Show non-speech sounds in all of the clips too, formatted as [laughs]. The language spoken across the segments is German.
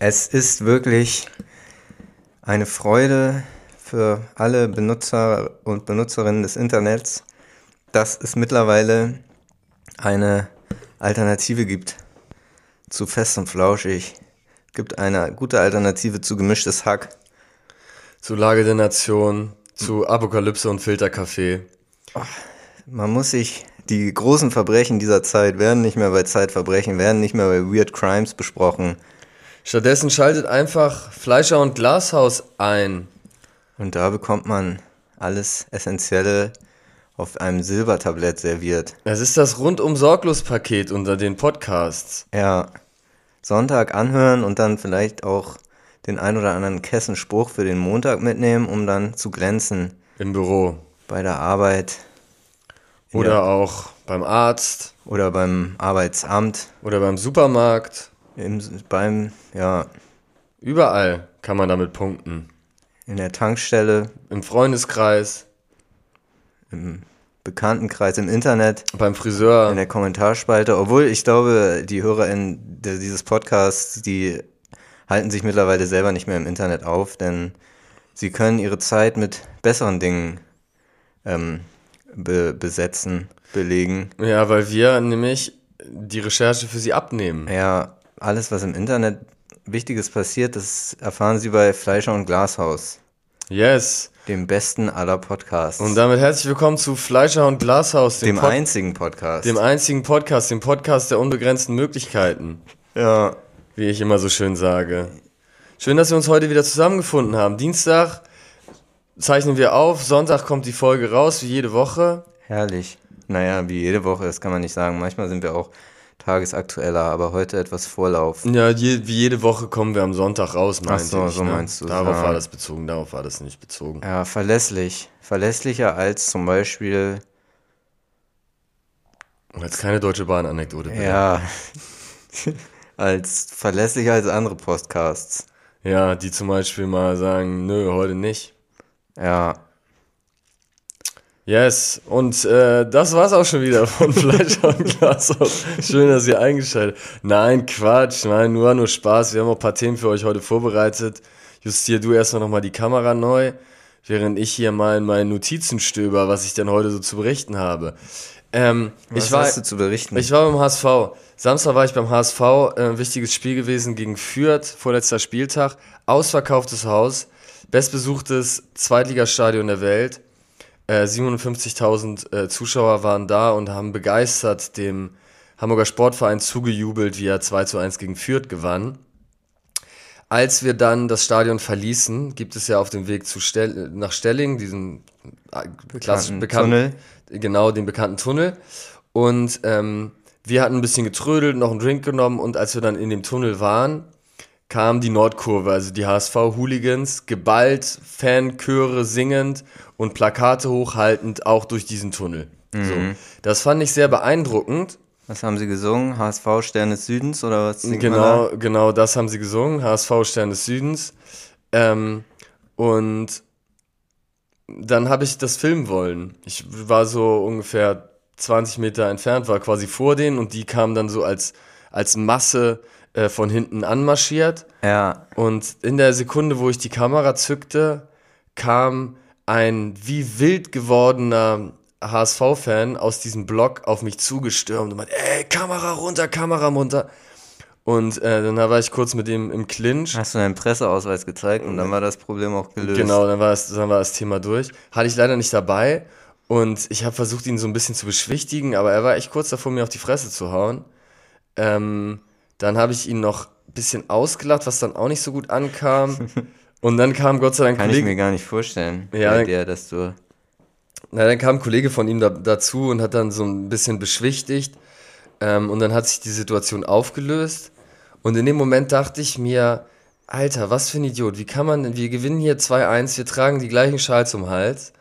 Es ist wirklich eine Freude für alle Benutzer und Benutzerinnen des Internets, dass es mittlerweile eine Alternative gibt zu Fest und Flauschig. Es gibt eine gute Alternative zu Gemischtes Hack. Zu Lage der Nation, zu Apokalypse und Filterkaffee. Man muss sich, die großen Verbrechen dieser Zeit werden nicht mehr bei Zeitverbrechen, werden nicht mehr bei Weird Crimes besprochen. Stattdessen schaltet einfach Fleischer und Glashaus ein. Und da bekommt man alles Essentielle auf einem Silbertablett serviert. Es ist das rundum sorglos Paket unter den Podcasts. Ja, Sonntag anhören und dann vielleicht auch den ein oder anderen Kessenspruch für den Montag mitnehmen, um dann zu glänzen Im Büro. bei der Arbeit Oder Ja. auch beim Arzt. oder beim Arbeitsamt, Oder beim Supermarkt. Im, beim, ja, Überall kann man damit punkten. in der Tankstelle, Im Freundeskreis, Bekanntenkreis, im Internet, beim Friseur. in der Kommentarspalte. Obwohl ich glaube, die HörerInnen dieses Podcasts, die halten sich mittlerweile selber nicht mehr im Internet auf, denn sie können ihre Zeit mit besseren Dingen ähm, be besetzen, belegen. Ja, weil wir nämlich die Recherche für sie abnehmen. Ja, alles, was im Internet Wichtiges passiert, das erfahren Sie bei Fleischer und Glashaus, Yes. dem besten aller Podcasts. Und damit herzlich willkommen zu Fleischer und Glashaus, dem, dem Pod- einzigen Podcast. dem einzigen Podcast, dem Podcast der unbegrenzten Möglichkeiten, ja. wie ich immer so schön sage. Schön, dass wir uns heute wieder zusammengefunden haben. Dienstag zeichnen wir auf, Sonntag kommt die Folge raus, wie jede Woche. Herrlich. Naja, wie jede Woche, das kann man nicht sagen. Manchmal sind wir auch tagesaktueller, aber heute etwas Vorlauf. Ja, je, wie jede Woche kommen wir am Sonntag raus, meinte so, ich. so ne? meinst du's, Darauf ja. war das bezogen, darauf war das nicht bezogen. Ja, verlässlich. Verlässlicher als zum Beispiel, Jetzt keine Deutsche Bahn-Anekdote. ja, [laughs] als verlässlicher als andere Podcasts. ja, die zum Beispiel mal sagen, nö, heute nicht. Ja, Yes, und äh, das war's auch schon wieder von [laughs] Fleisch und Glas. Schön, dass ihr eingeschaltet Nein, Quatsch, nein, nur nur Spaß. Wir haben auch ein paar Themen für euch heute vorbereitet. Justier du erstmal nochmal die Kamera neu, während ich hier mal in meinen Notizen stöber, was ich denn heute so zu berichten habe. Ähm, was ich war, hast du zu berichten? ich war beim HSV. Samstag war ich beim HSV, äh, wichtiges Spiel gewesen gegen Fürth, vorletzter Spieltag. Ausverkauftes Haus, bestbesuchtes Zweitligastadion der Welt. Äh, 57.000 äh, Zuschauer waren da und haben begeistert dem Hamburger Sportverein zugejubelt, wie er 2 zu 1 gegen Fürth gewann. Als wir dann das Stadion verließen, gibt es ja auf dem Weg zu Stell nach Stelling diesen äh, klassischen bekannten Tunnel. genau den bekannten Tunnel. Und ähm, wir hatten ein bisschen getrödelt, noch einen Drink genommen und als wir dann in dem Tunnel waren, kam die Nordkurve, also die HSV-Hooligans, geballt, Fanchöre singend und Plakate hochhaltend, auch durch diesen Tunnel. So. Das fand ich sehr beeindruckend. Was haben sie gesungen? HSV Stern des Südens oder was? Genau, genau das haben sie gesungen, HSV Stern des Südens. Ähm, und dann habe ich das filmen wollen. Ich war so ungefähr 20 Meter entfernt, war quasi vor denen und die kamen dann so als, als Masse äh, von hinten anmarschiert. Ja, Und in der Sekunde, wo ich die Kamera zückte, kam ein wie wild gewordener HSV-Fan aus diesem Block auf mich zugestürmt und meinte, ey, Kamera runter, Kamera runter. Und äh, dann war ich kurz mit ihm im Clinch. hast du deinen Presseausweis gezeigt und dann war das Problem auch gelöst. Genau, dann war, das, dann war das Thema durch. Hatte ich leider nicht dabei. Und ich habe versucht, ihn so ein bisschen zu beschwichtigen, aber er war echt kurz davor, mir auf die Fresse zu hauen. Ähm, dann habe ich ihn noch ein bisschen ausgelacht, was dann auch nicht so gut ankam. [laughs] Und dann kam Gott sei Dank Kann ich Kollege, mir gar nicht vorstellen. Ja, bei dann- dir, dass du. na, dann kam ein Kollege von ihm da, dazu und hat dann so ein bisschen beschwichtigt. Ähm, und dann hat sich die Situation aufgelöst. Und in dem Moment dachte ich mir, Alter, was für ein Idiot. Wie kann man denn, wir gewinnen hier 2-1, wir tragen die gleichen Schals um den Hals.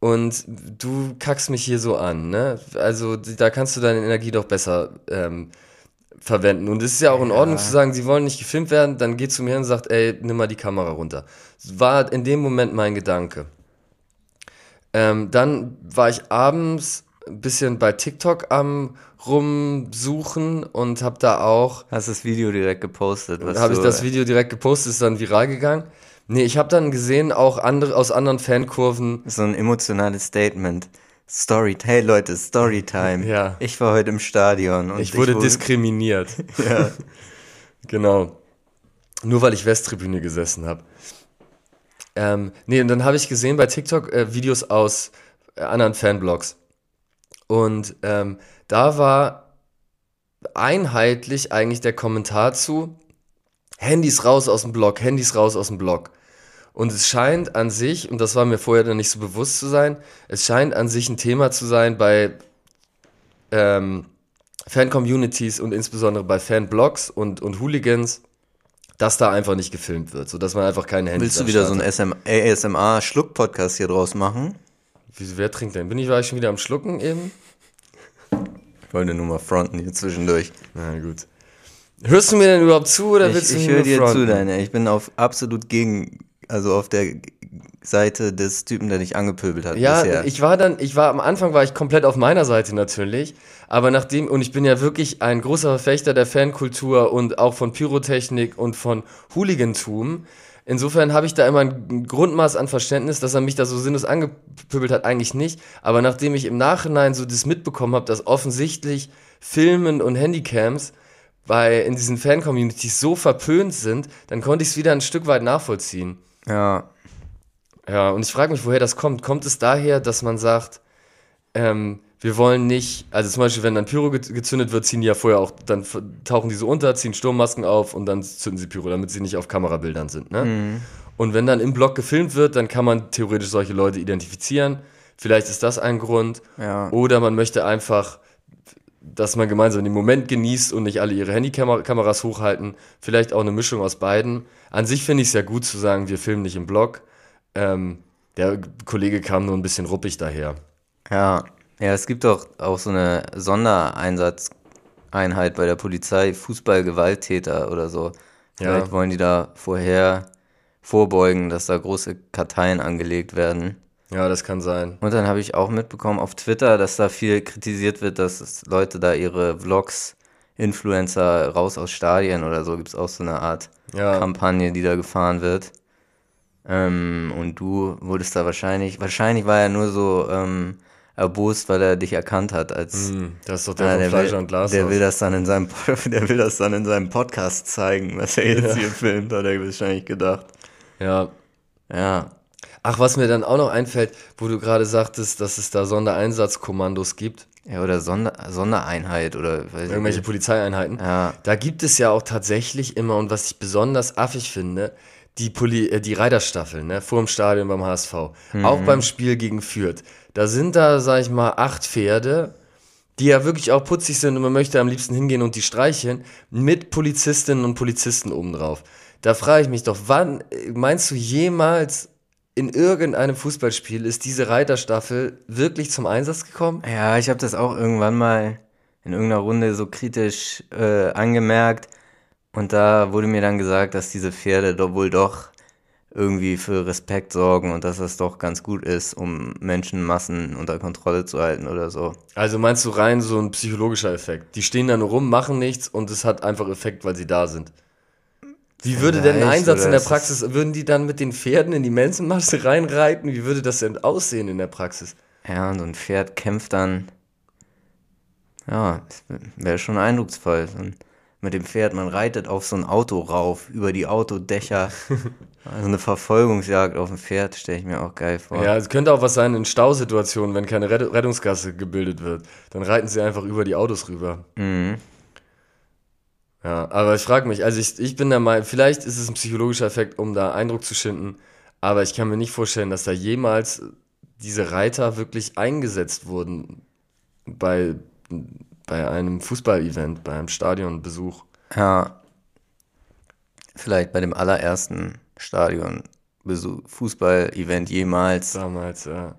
Und du kackst mich hier so an, ne? Also da kannst du deine Energie doch besser ähm, verwenden. Und es ist ja auch in Ordnung zu sagen, sie wollen nicht gefilmt werden, dann geht zu mir hin und sagt, ey, nimm mal die Kamera runter. War in dem Moment mein Gedanke. Ähm, dann war ich abends ein bisschen bei TikTok am rumsuchen und habe da auch. Hast das Video direkt gepostet? Habe ich das Video direkt gepostet, ist dann viral gegangen. Nee, ich habe dann gesehen, auch andere aus anderen Fankurven. So ein emotionales Statement. Story, hey Leute, Storytime. Ja. Ich war heute im Stadion. Und ich wurde ich diskriminiert. [laughs] ja. genau. Nur weil ich Westtribüne gesessen habe. Ähm, nee, und dann habe ich gesehen bei TikTok äh, Videos aus äh, anderen Fanblogs. Und ähm, da war einheitlich eigentlich der Kommentar zu, Handys raus aus dem Blog, Handys raus aus dem Blog. Und es scheint an sich, und das war mir vorher dann nicht so bewusst zu sein, es scheint an sich ein Thema zu sein bei ähm, Fan-Communities und insbesondere bei Fanblogs und, und Hooligans, dass da einfach nicht gefilmt wird, sodass man einfach keine Handys Willst du wieder so einen ASMR-Schluck-Podcast hier draus machen? Wieso, wer trinkt denn? Bin ich, war ich schon wieder am Schlucken eben? Ich wollte nur mal fronten hier zwischendurch. Na gut. Hörst du mir denn überhaupt zu oder willst ich, du Ich höre dir zu, deine. Ich bin auf absolut gegen, also auf der Seite des Typen, der dich angepöbelt hat. Ja, bisher. ich war dann, ich war am Anfang war ich komplett auf meiner Seite natürlich, aber nachdem und ich bin ja wirklich ein großer Verfechter der Fankultur und auch von Pyrotechnik und von Hooligantum. Insofern habe ich da immer ein Grundmaß an Verständnis, dass er mich da so sinnlos angepöbelt hat, eigentlich nicht. Aber nachdem ich im Nachhinein so das mitbekommen habe, dass offensichtlich Filmen und Handycams bei, in diesen Fan-Communities so verpönt sind, dann konnte ich es wieder ein Stück weit nachvollziehen. Ja. Ja, und ich frage mich, woher das kommt. Kommt es daher, dass man sagt, ähm, wir wollen nicht, also zum Beispiel, wenn dann Pyro gezündet wird, ziehen die ja vorher auch, dann tauchen die so unter, ziehen Sturmmasken auf und dann zünden sie Pyro, damit sie nicht auf Kamerabildern sind. Ne? Mhm. Und wenn dann im Blog gefilmt wird, dann kann man theoretisch solche Leute identifizieren. Vielleicht ist das ein Grund. Ja. Oder man möchte einfach, dass man gemeinsam den Moment genießt und nicht alle ihre Handykameras hochhalten. Vielleicht auch eine Mischung aus beiden. An sich finde ich es ja gut zu sagen, wir filmen nicht im Blog. Ähm, der Kollege kam nur ein bisschen ruppig daher. Ja, ja, es gibt doch auch so eine Sondereinsatzeinheit bei der Polizei, Fußballgewalttäter oder so. Vielleicht ja. wollen die da vorher vorbeugen, dass da große Karteien angelegt werden. Ja, das kann sein. Und dann habe ich auch mitbekommen auf Twitter, dass da viel kritisiert wird, dass Leute da ihre Vlogs, Influencer raus aus Stadien oder so, gibt es auch so eine Art ja. Kampagne, die da gefahren wird. Ähm, und du wurdest da wahrscheinlich, wahrscheinlich war er nur so ähm, erbost, weil er dich erkannt hat als. Mm, das ist doch der, äh, der Fleischer will, und Glas. Der will das dann in seinem, [laughs] der will das dann in seinem Podcast zeigen, was er jetzt ja. hier filmt, hat er wahrscheinlich gedacht. Ja. Ja. Ach, was mir dann auch noch einfällt, wo du gerade sagtest, dass es da Sondereinsatzkommandos gibt. Ja, oder Sonder Sondereinheit oder irgendwelche Polizeieinheiten. Ja. Da gibt es ja auch tatsächlich immer, und was ich besonders affig finde, die, Poli äh, die Reiterstaffel, ne, vor dem Stadion beim HSV. Mhm. Auch beim Spiel gegen Fürth. Da sind da, sag ich mal, acht Pferde, die ja wirklich auch putzig sind und man möchte am liebsten hingehen und die streicheln, mit Polizistinnen und Polizisten obendrauf. Da frage ich mich doch, wann meinst du jemals in irgendeinem Fußballspiel ist diese Reiterstaffel wirklich zum Einsatz gekommen? Ja, ich habe das auch irgendwann mal in irgendeiner Runde so kritisch äh, angemerkt. Und da wurde mir dann gesagt, dass diese Pferde doch wohl doch irgendwie für Respekt sorgen und dass das doch ganz gut ist, um Menschenmassen unter Kontrolle zu halten oder so. Also meinst du rein so ein psychologischer Effekt? Die stehen da nur rum, machen nichts und es hat einfach Effekt, weil sie da sind. Wie würde denn ein Einsatz in der Praxis, würden die dann mit den Pferden in die Menschenmasse [laughs] reinreiten? Wie würde das denn aussehen in der Praxis? Ja, und so ein Pferd kämpft dann, ja, wäre schon eindrucksvoll. Und mit dem Pferd, man reitet auf so ein Auto rauf, über die Autodächer. [laughs] Also eine Verfolgungsjagd auf dem Pferd stelle ich mir auch geil vor. Ja, es könnte auch was sein in Stausituationen, wenn keine Rettungsgasse gebildet wird. Dann reiten sie einfach über die Autos rüber. Mhm. Ja, aber ich frage mich, also ich, ich bin der Meinung, vielleicht ist es ein psychologischer Effekt, um da Eindruck zu schinden, aber ich kann mir nicht vorstellen, dass da jemals diese Reiter wirklich eingesetzt wurden bei bei einem Fußballevent, bei einem Stadionbesuch. Ja. Vielleicht bei dem allerersten Stadionbesuch, Fußball-Event jemals. Damals, ja.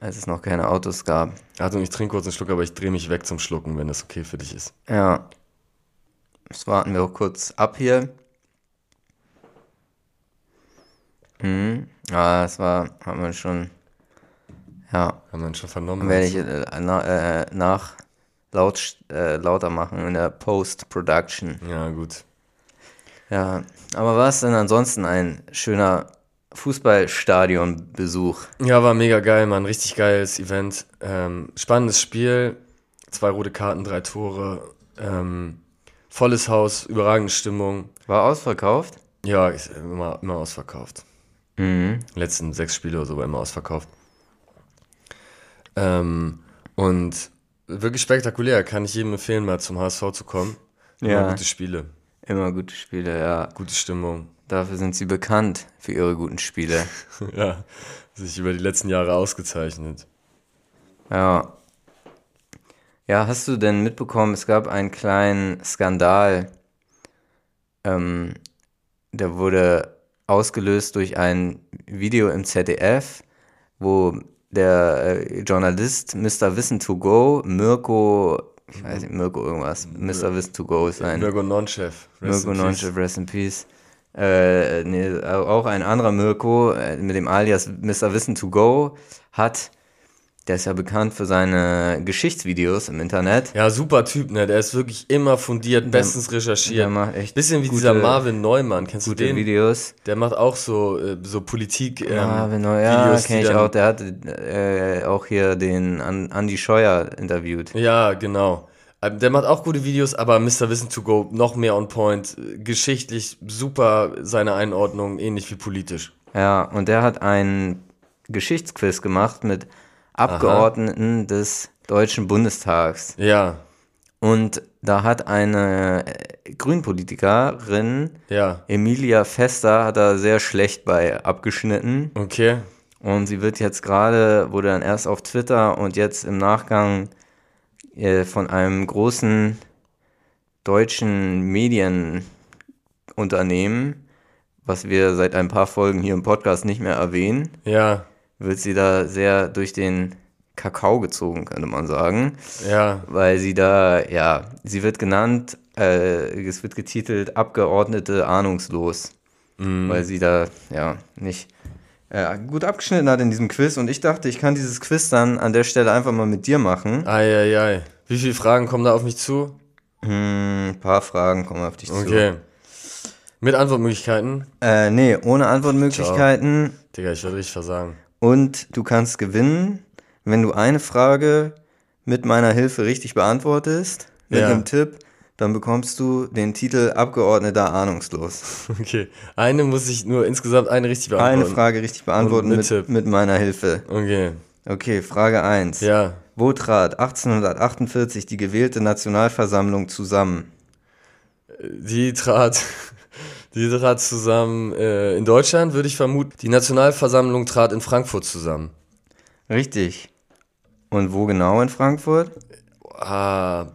Als es noch keine Autos gab. Also ich trinke kurz einen Schluck, aber ich drehe mich weg zum Schlucken, wenn das okay für dich ist. Ja. Das warten wir auch kurz ab hier. Mhm. Ja, das war, hat man schon Ja, Haben wir schon vernommen. werde ich äh, na, äh, nach laut, äh, lauter machen in der Post-Production. Ja, gut. Ja, aber war es denn ansonsten ein schöner Fußballstadionbesuch? Ja, war mega geil, Mann. Richtig geiles Event. Ähm, spannendes Spiel. Zwei rote Karten, drei Tore. Ähm, volles Haus, überragende Stimmung. War ausverkauft? Ja, ist immer, immer ausverkauft. Mhm. Die letzten sechs Spiele oder so war immer ausverkauft. Ähm, und wirklich spektakulär. Kann ich jedem empfehlen, mal zum HSV zu kommen. Immer Ja. gute Spiele, Immer gute Spiele, ja. gute Stimmung. Dafür sind sie bekannt, für ihre guten Spiele. [laughs] ja, sich über die letzten Jahre ausgezeichnet. Ja. Ja, hast du denn mitbekommen, es gab einen kleinen Skandal, ähm, der wurde ausgelöst durch ein Video im ZDF, wo der äh, Journalist Mr. Wissen to Go, Mirko, ich weiß nicht, Mirko irgendwas, Mr. Wissen to Go ist ein Mirko Nonchef. Mirko. Nonchef, Rest in Peace. Äh, nee, auch ein anderer Mirko äh, mit dem Alias Mr. Wissen to Go hat, der ist ja bekannt für seine Geschichtsvideos im Internet. Ja, super Typ, ne? Der ist wirklich immer fundiert, bestens recherchiert. der macht echt Bisschen wie gute- dieser Marvin Neumann, kennst du den? Videos. Der macht auch so, äh, so Politik. Ähm, Ah, genau, ja, Videos, kenne die ich auch. Der hat äh, auch hier den An Andy Scheuer interviewt. Ja, genau. Ähm, Der macht auch gute Videos, aber Mr. Wissen to Go noch mehr on point. Geschichtlich super seine Einordnung, ähnlich wie politisch. Ja, und der hat einen Geschichtsquiz gemacht mit Abgeordneten des Deutschen Bundestags. Ja, Und da hat eine äh, Grünpolitikerin, ja, Emilia Fester, hat da sehr schlecht bei abgeschnitten. okay. Und sie wird jetzt gerade, wurde dann erst auf Twitter und jetzt im Nachgang äh, von einem großen deutschen Medienunternehmen, was wir seit ein paar Folgen hier im Podcast nicht mehr erwähnen, Ja, wird sie da sehr durch den Kakao gezogen, könnte man sagen ja, weil sie da, ja, sie wird genannt, äh, es wird getitelt Abgeordnete ahnungslos, weil sie da, ja, nicht äh, gut abgeschnitten hat in diesem Quiz und ich dachte, ich kann dieses Quiz dann an der Stelle einfach mal mit dir machen. Eieiei. Wie viele Fragen kommen da auf mich zu? Hm, ein paar Fragen kommen auf dich Okay. Mit Antwortmöglichkeiten? zu. Äh, nee, ohne Antwortmöglichkeiten Digga, ich werde richtig versagen. Und du kannst gewinnen, wenn du eine Frage mit meiner Hilfe richtig beantwortest, mit Ja. einem Tipp, dann bekommst du den Titel Abgeordneter ahnungslos. [laughs] Okay. Eine muss ich nur insgesamt eine richtig Eine beantworten. Frage richtig beantworten mit, Tipp. mit meiner Hilfe. Okay. Okay, Frage 1. Ja. Wo trat 1848 die gewählte Nationalversammlung zusammen? Die trat, die trat zusammen äh, in Deutschland, würde ich vermuten. Die Nationalversammlung trat in Frankfurt zusammen. Richtig. Und wo genau in Frankfurt? Ah,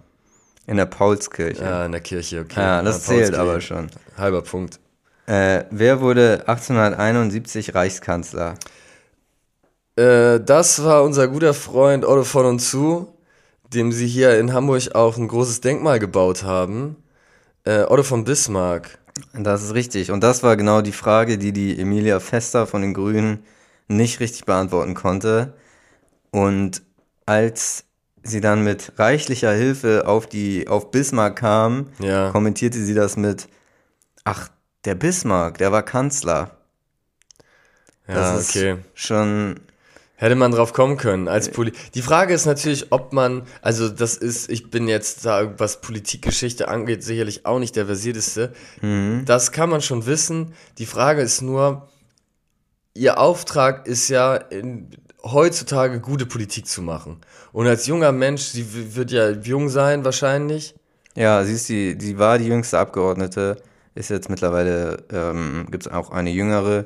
In der Paulskirche. ja, in der Kirche, okay. Ja, das zählt Paulskirche. aber schon. Halber Punkt. Äh, wer wurde 1871 Reichskanzler? Äh, das war unser guter Freund Otto von und zu, dem sie hier in Hamburg auch ein großes Denkmal gebaut haben. Äh, Otto von Bismarck. Das ist richtig. Und das war genau die Frage, die die Emilia Fester von den Grünen nicht richtig beantworten konnte. Und als sie dann mit reichlicher Hilfe auf die auf Bismarck kam, Ja. kommentierte sie das mit Ach, der Bismarck, der war Kanzler. Ja, Das ist okay. schon Hätte man drauf kommen können als Poli Die Frage ist natürlich, ob man, also das ist, ich bin jetzt da, was Politikgeschichte angeht, sicherlich auch nicht der versierteste. Das kann man schon wissen. Die Frage ist nur, ihr Auftrag ist ja in, heutzutage gute Politik zu machen. Und als junger Mensch, sie wird ja jung sein wahrscheinlich. Ja, sie ist die, die war die jüngste Abgeordnete, ist jetzt mittlerweile, ähm, gibt es auch eine jüngere,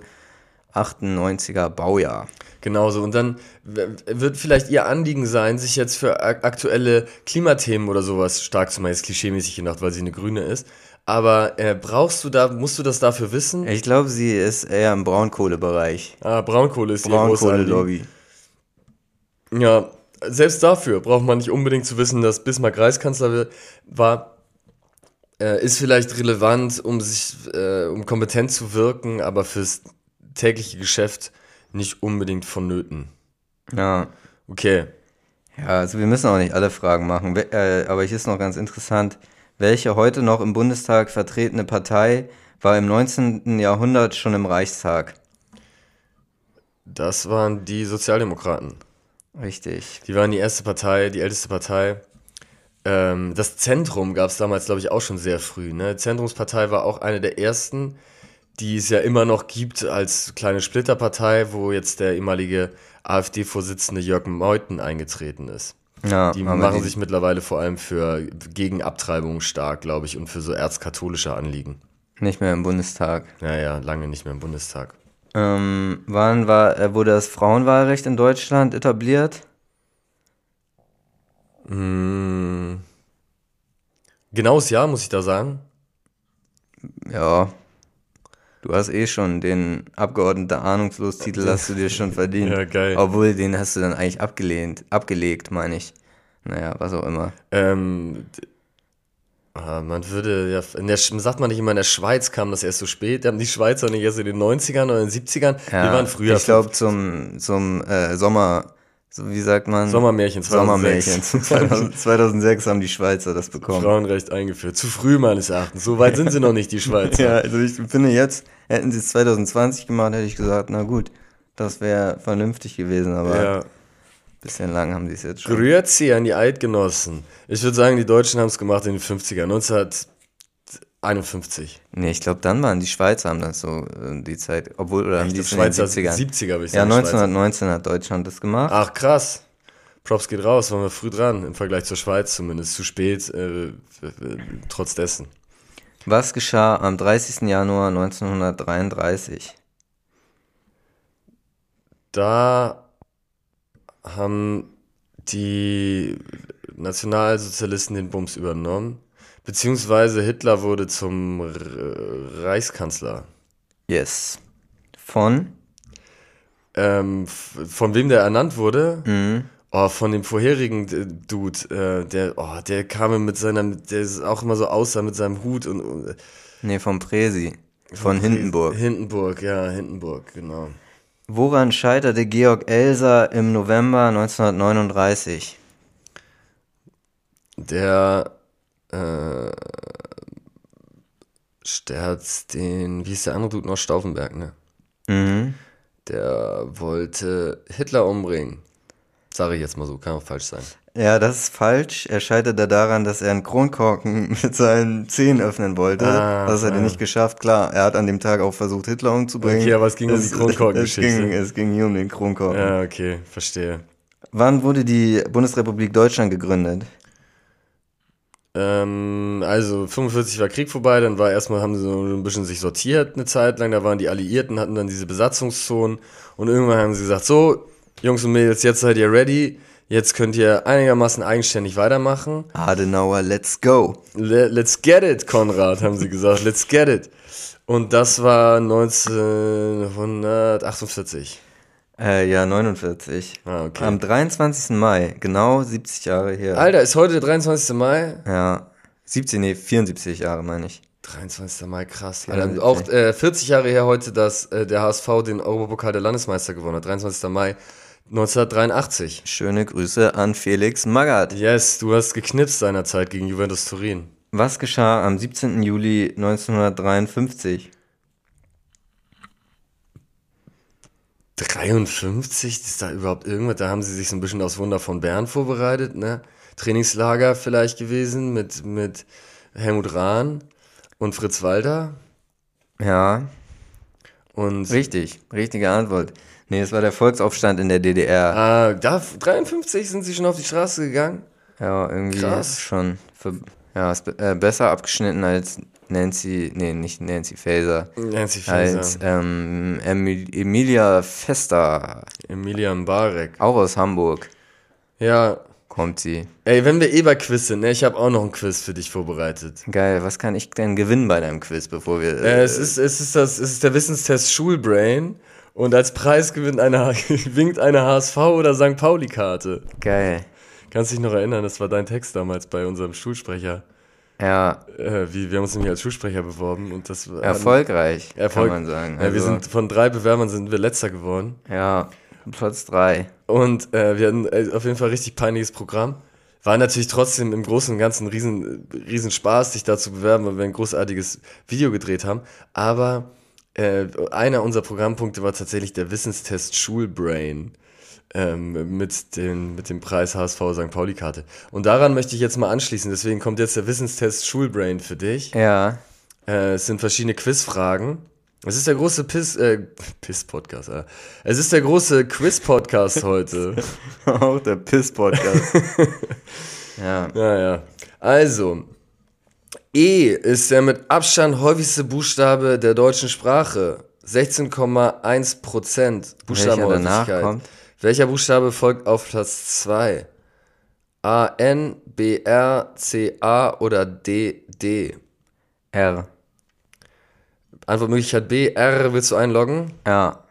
98er Baujahr. Genauso. Und dann wird vielleicht ihr Anliegen sein, sich jetzt für ak- aktuelle Klimathemen oder sowas stark zu machen. Ist klischeemäßig gedacht, weil sie eine Grüne ist. Aber äh, brauchst du da, musst du das dafür wissen? Ich glaube, sie ist eher im Braunkohlebereich. Ah, Braunkohle ist ihr großes Anliegen. Braunkohle-Lobby. Ja, selbst dafür braucht man nicht unbedingt zu wissen, dass Bismarck Reichskanzler war. Äh, ist vielleicht relevant, um sich, äh, um kompetent zu wirken, aber fürs tägliche Geschäft nicht unbedingt vonnöten. Ja. Okay. Ja, also wir müssen auch nicht alle Fragen machen, äh, aber hier ist noch ganz interessant, welche heute noch im Bundestag vertretene Partei war im 19. Jahrhundert schon im Reichstag? Das waren die Sozialdemokraten. Richtig. Die waren die erste Partei, die älteste Partei. Ähm, das Zentrum gab es damals, glaube ich, auch schon sehr früh. Ne? Zentrumspartei war auch eine der ersten, die es ja immer noch gibt als kleine Splitterpartei, wo jetzt der ehemalige AfD-Vorsitzende Jörg Meuthen eingetreten ist. Ja, Die machen die- sich mittlerweile vor allem für gegen Abtreibung stark, glaube ich, und für so erzkatholische Anliegen. nicht mehr im Bundestag. Naja, lange nicht mehr im Bundestag. Ähm, wann war, äh, wurde das Frauenwahlrecht in Deutschland etabliert? Hm. Genaues Jahr, muss ich da sagen. Ja. Du hast eh schon den Abgeordnete Ahnungslos-Titel hast du dir schon verdient. [laughs] Ja, geil. Obwohl, den hast du dann eigentlich abgelehnt, abgelegt, meine ich. Naja, was auch immer. Ähm, ah, man würde ja, in der, sagt man nicht immer, in der Schweiz kam das erst so spät. Haben die Schweizer nicht erst in den 90ern oder in den 70ern? Ja, Wir waren früher. Ich glaube zum, zum äh, Sommer, so wie sagt man? Sommermärchen 2006. Sommermärchen. 2000, 2006 [laughs] haben die Schweizer das bekommen. Frauenrecht eingeführt. Zu früh meines Erachtens. So weit sind sie noch nicht, die Schweizer. [laughs] Ja, also ich finde jetzt, hätten sie es 2020 gemacht, hätte ich gesagt, na gut, das wäre vernünftig gewesen, aber ein ja. bisschen lang haben sie es jetzt schon. Grüezi an die Eidgenossen. Ich würde sagen, die Deutschen haben es gemacht in den 50er. 1951. Nee, ich glaube, dann waren die Schweizer, haben das so äh, die Zeit, obwohl, oder haben Ich die Schweizer 70ern? 70er, würde ich ja, sagen. Schweizer. 1919 hat Deutschland das gemacht. Ach, krass. Props geht raus, waren wir früh dran, im Vergleich zur Schweiz zumindest. Zu spät, äh, trotz dessen. Was geschah am 30. Januar 1933? Da haben die Nationalsozialisten den Bums übernommen. Beziehungsweise Hitler wurde zum R Reichskanzler. Yes. Von? Ähm, von wem der ernannt wurde? Mhm. Oh, von dem vorherigen äh, Dude, äh, der, oh, der kam mit seiner, der ist auch immer so aussah mit seinem Hut und, und Nee, vom Presi. Von Hindenburg. Hindenburg, ja, Hindenburg, genau. Woran scheiterte Georg Elser im November 1939? Der, äh, hat den, wie ist der andere Dude noch? Stauffenberg, ne? Mhm. Der wollte Hitler umbringen. Sage ich jetzt mal so, kann auch falsch sein. Ja, das ist falsch. Er scheiterte daran, dass er einen Kronkorken [laughs] mit seinen Zehen öffnen wollte. Ah, das hat er ja. nicht geschafft. Klar, er hat an dem Tag auch versucht, Hitler umzubringen. Okay, aber es ging um die Kronkorkengeschichte. Es ging, es ging hier um den Kronkorken. Ja, okay, verstehe. Wann wurde die Bundesrepublik Deutschland gegründet? Ähm, also 45 war Krieg vorbei, dann war erstmal, haben sie so ein bisschen sich sortiert eine Zeit lang, da waren die Alliierten, hatten dann diese Besatzungszonen und irgendwann haben sie gesagt, so, Jungs und Mädels, jetzt seid ihr ready, jetzt könnt ihr einigermaßen eigenständig weitermachen. Adenauer, let's go. Le let's get it, Konrad, haben sie gesagt, let's get it. Und das war 1948. Äh, ja, 49. Ah, okay. Am 23. Mai, genau 70 Jahre her. Alter, ist heute der 23. Mai? Ja, 17, nee, 74 Jahre meine ich. 23. Mai, krass. 74. Alter, auch äh, 40 Jahre her heute, dass äh, der HSV den Europapokal der Landesmeister gewonnen hat. 23. Mai 1983. Schöne Grüße an Felix Magath. Yes, du hast geknipst seinerzeit gegen Juventus Turin. Was geschah am 17. Juli 1953? 53? Ist da überhaupt irgendwas? Da haben sie sich so ein bisschen aufs Wunder von Bern vorbereitet, ne? Trainingslager vielleicht gewesen mit, mit Helmut Rahn und Fritz Walter. Ja, Und richtig, richtige Antwort. Nee, es war der Volksaufstand in der DDR. ah, da 53 sind sie schon auf die Straße gegangen. Ja, irgendwie Krass. schon für, ja, ist äh, besser abgeschnitten als Nancy, nee, nicht Nancy Faeser, Nancy als Faeser, ähm, Emil Emilia Fester, Emilia Mbarek. auch aus Hamburg Ja, kommt sie. ey, wenn wir eh bei Quiz sind, ne, ich habe auch noch ein Quiz für dich vorbereitet. Geil, was kann ich denn gewinnen bei deinem Quiz, bevor wir... Äh, es, ist, es, ist das, es ist der Wissenstest Schulbrain und als Preis gewinnt eine, [laughs] winkt eine HSV oder St. Pauli-Karte. Geil. Kannst dich noch erinnern, das war dein Text damals bei unserem Schulsprecher. Ja, Äh, wie, wir haben uns nämlich als Schulsprecher beworben und das war erfolgreich, Erfolg. kann man sagen. Ja, wir Also, sind von drei Bewerbern sind wir letzter geworden. ja, Platz 3. Und äh, wir hatten äh, auf jeden Fall richtig peinliches Programm. War natürlich trotzdem im Großen und Ganzen ein riesen, riesen Spaß, sich da zu bewerben, weil wir ein großartiges Video gedreht haben. Aber äh, einer unserer Programmpunkte war tatsächlich der Wissenstest Schulbrain ähm, mit, den, mit dem Preis HSV St. Pauli-Karte. Und daran möchte ich jetzt mal anschließen. Deswegen kommt jetzt der Wissenstest Schulbrain für dich. Ja. Äh, es sind verschiedene Quizfragen. Es ist der große Piss, äh, [laughs] Piss-Podcast, äh. Es ist der große Quiz-Podcast heute. [laughs] Auch der Piss-Podcast. [laughs] ja. Ja, ja. Also, E ist der mit Abstand häufigste Buchstabe der deutschen Sprache. 16,1 Prozent Buchstabenhäufigkeit. Welcher, kommt? Welcher Buchstabe folgt auf Platz 2? A, N, B, R, C, A oder D, D? R. Antwortmöglichkeit B, R, willst du einloggen? Ja.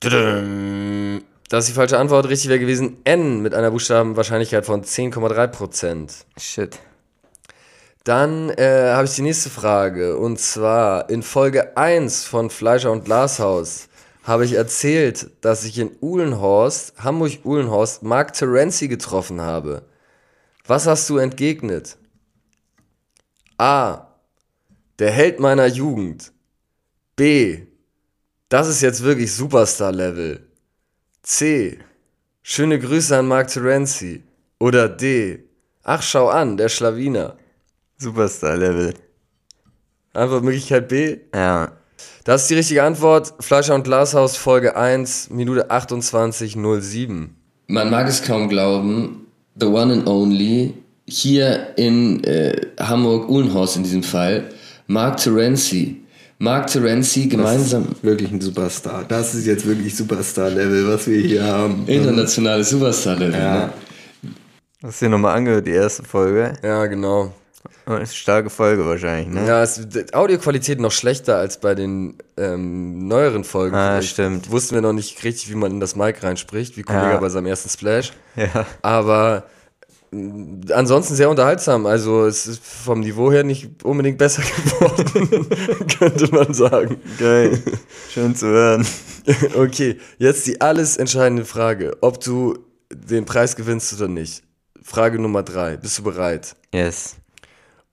Das ist die falsche Antwort. Richtig wäre gewesen N mit einer Buchstabenwahrscheinlichkeit von 10,3%. Shit. Dann äh, habe ich die nächste Frage. Und zwar in Folge 1 von Fleischer und Glashaus habe ich erzählt, dass ich in Uhlenhorst, Hamburg-Uhlenhorst, Mark Terenzi getroffen habe. Was hast du entgegnet? A. Der Held meiner Jugend. B. Das ist jetzt wirklich Superstar-Level. C. Schöne Grüße an Mark Terenzi. Oder D. Ach, schau an, der Schlawiner. Superstar-Level. Antwortmöglichkeit B? Ja. Das ist die richtige Antwort. Fleischer und Glashaus, Folge 1, Minute 28.07. Man mag es kaum glauben, the one and only, hier in äh, Hamburg-Uhlenhorst in diesem Fall, Mark Terenzi. Mark Terenzi gemeinsam. wirklich ein Superstar. Das ist jetzt wirklich Superstar-Level, was wir hier haben. Internationales Superstar-Level. Ja. Ne? Hast du dir nochmal angehört, die erste Folge? Ja, genau. Das ist eine starke Folge wahrscheinlich, ne? Ja, es, die Audioqualität noch schlechter als bei den ähm, neueren Folgen. Ah, Vielleicht stimmt. Wussten wir noch nicht richtig, wie man in das Mic reinspricht, wie Kollege ja. bei seinem ersten Splash. Ja. Aber ansonsten sehr unterhaltsam. Also es ist vom Niveau her nicht unbedingt besser [laughs] geworden, [laughs] könnte man sagen. Geil. Schön zu hören. [laughs] okay, jetzt die alles entscheidende Frage. Ob du den Preis gewinnst oder nicht. Frage Nummer drei. Bist du bereit? Yes.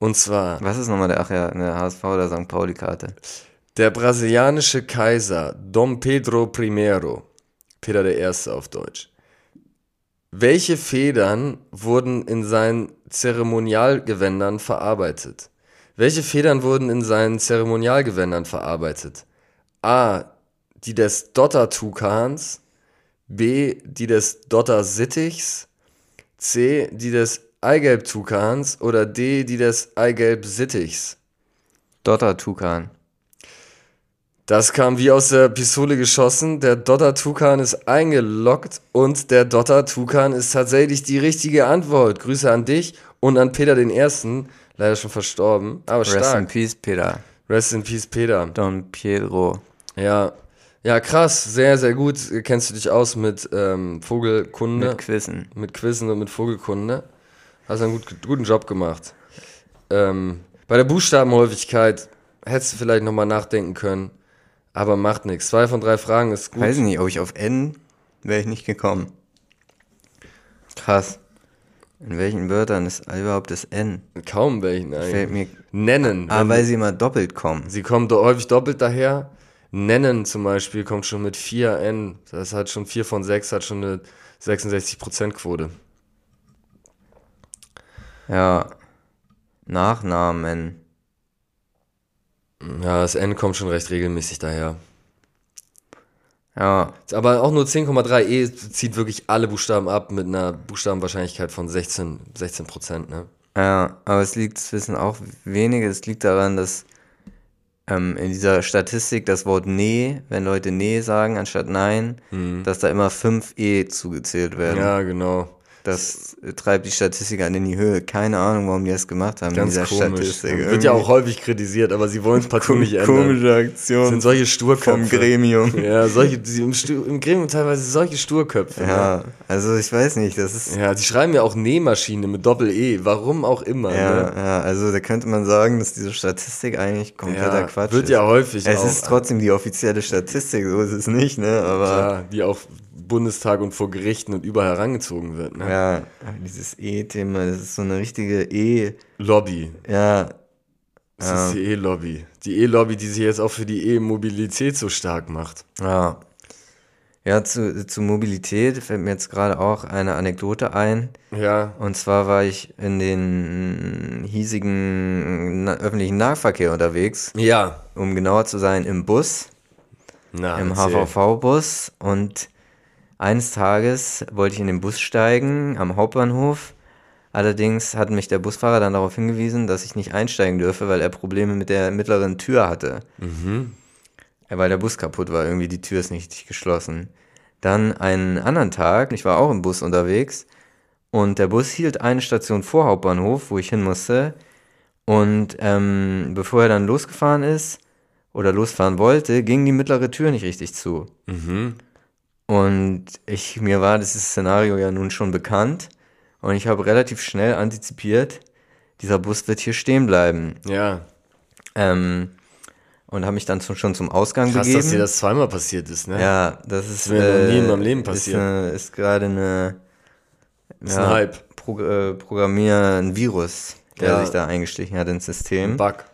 Und zwar. Was ist nochmal der, ach ja, eine HSV oder St. Pauli-Karte? Der brasilianische Kaiser Dom Pedro I. Peter der Erste auf Deutsch. Welche Federn wurden in seinen Zeremonialgewändern verarbeitet? Welche Federn wurden in seinen Zeremonialgewändern verarbeitet? A. Die des Dotter-Tukans. B. Die des Dotter-Sittichs. C. Die des Eigelb-Tukans oder D, die des Eigelb-Sittichs? Dotter-Tukan. Das kam wie aus der Pistole geschossen. Der Dotter-Tukan ist eingeloggt und der Dotter-Tukan ist tatsächlich die richtige Antwort. Grüße an dich und an Peter den Ersten. Leider schon verstorben, aber Rest stark. Rest in Peace, Peter. Rest in Peace, Peter. Don Pietro. Ja, ja, krass, sehr, sehr gut. Kennst du dich aus mit ähm, Vogelkunde? Mit Quizzen. Mit Quizzen und mit Vogelkunde. Hast einen gut, guten Job gemacht. Ähm, bei der Buchstabenhäufigkeit hättest du vielleicht nochmal nachdenken können, aber macht nichts. Zwei von drei Fragen ist gut. Weiß nicht, ob ich auf N wäre ich nicht gekommen. Krass. In welchen Wörtern ist überhaupt das N? Kaum welchen eigentlich. Fällt mir Nennen. Ah, weil sie immer doppelt kommen. Sie kommen häufig doppelt daher. Nennen zum Beispiel kommt schon mit 4 N. Das hat schon 4 von 6, hat schon eine 66% Quote. Ja. Nachnamen. Ja, das N kommt schon recht regelmäßig daher. Ja. Aber auch nur 10,3 E zieht wirklich alle Buchstaben ab mit einer Buchstabenwahrscheinlichkeit von 16, 16 Prozent, ne? Ja, aber es liegt, es wissen auch wenige, es liegt daran, dass ähm, in dieser Statistik das Wort Nee, wenn Leute Nee sagen anstatt Nein, hm. dass da immer 5 E zugezählt werden. Ja, genau. Das treibt die Statistik an in die Höhe. Keine Ahnung, warum die das gemacht haben. Ganz in dieser komisch. Statistik. Wird ja auch häufig kritisiert, aber sie wollen es partout nicht ändern. Komische Aktion. Das sind solche Sturköpfe. vom Gremium. [laughs] Ja, solche, im, Stu im Gremium teilweise solche Sturköpfe. ne? Ja, also ich weiß nicht, das ist. Ja, die schreiben ja auch Nähmaschine mit Doppel-E. Warum auch immer. Ja, Ne? ja, also da könnte man sagen, dass diese Statistik eigentlich kompletter Ja, Quatsch wird ist. ja häufig Es auch. ist trotzdem die offizielle Statistik, so ist es nicht, ne? Aber Klar, die auf Bundestag und vor Gerichten und überall herangezogen wird. Ne? ja, dieses E-Thema, das ist so eine richtige E. Lobby. Ja, Das Ja. ist die E-Lobby. Die E-Lobby, die sich jetzt auch für die E-Mobilität so stark macht. ja. Ja, zu, zu Mobilität fällt mir jetzt gerade auch eine Anekdote ein. Ja, Und zwar war ich in den hiesigen öffentlichen Nahverkehr unterwegs, ja. um genauer zu sein, im Bus. Na, im. HVV-Bus und eines Tages wollte ich in den Bus steigen am Hauptbahnhof. Allerdings hat mich der Busfahrer dann darauf hingewiesen, dass ich nicht einsteigen dürfe, weil er Probleme mit der mittleren Tür hatte. Ja, Weil der Bus kaputt war, irgendwie die Tür ist nicht richtig geschlossen. Dann einen anderen Tag, ich war auch im Bus unterwegs und der Bus hielt eine Station vor Hauptbahnhof, wo ich hin musste. Und ähm, bevor er dann losgefahren ist oder losfahren wollte, ging die mittlere Tür nicht richtig zu. Und ich, mir war dieses Szenario ja nun schon bekannt und ich habe relativ schnell antizipiert, dieser Bus wird hier stehen bleiben. Ja, Ähm, und habe mich dann zum, schon zum Ausgang krass, begeben. dass dir das zweimal passiert ist, ne? ja, das ist, ist mir noch nie in meinem Leben passiert. Ist, eine- ist gerade eine ist ein Hype. Pro, äh, Programmier, ein Virus, der Ja. sich da eingestichen hat ins System. Bug.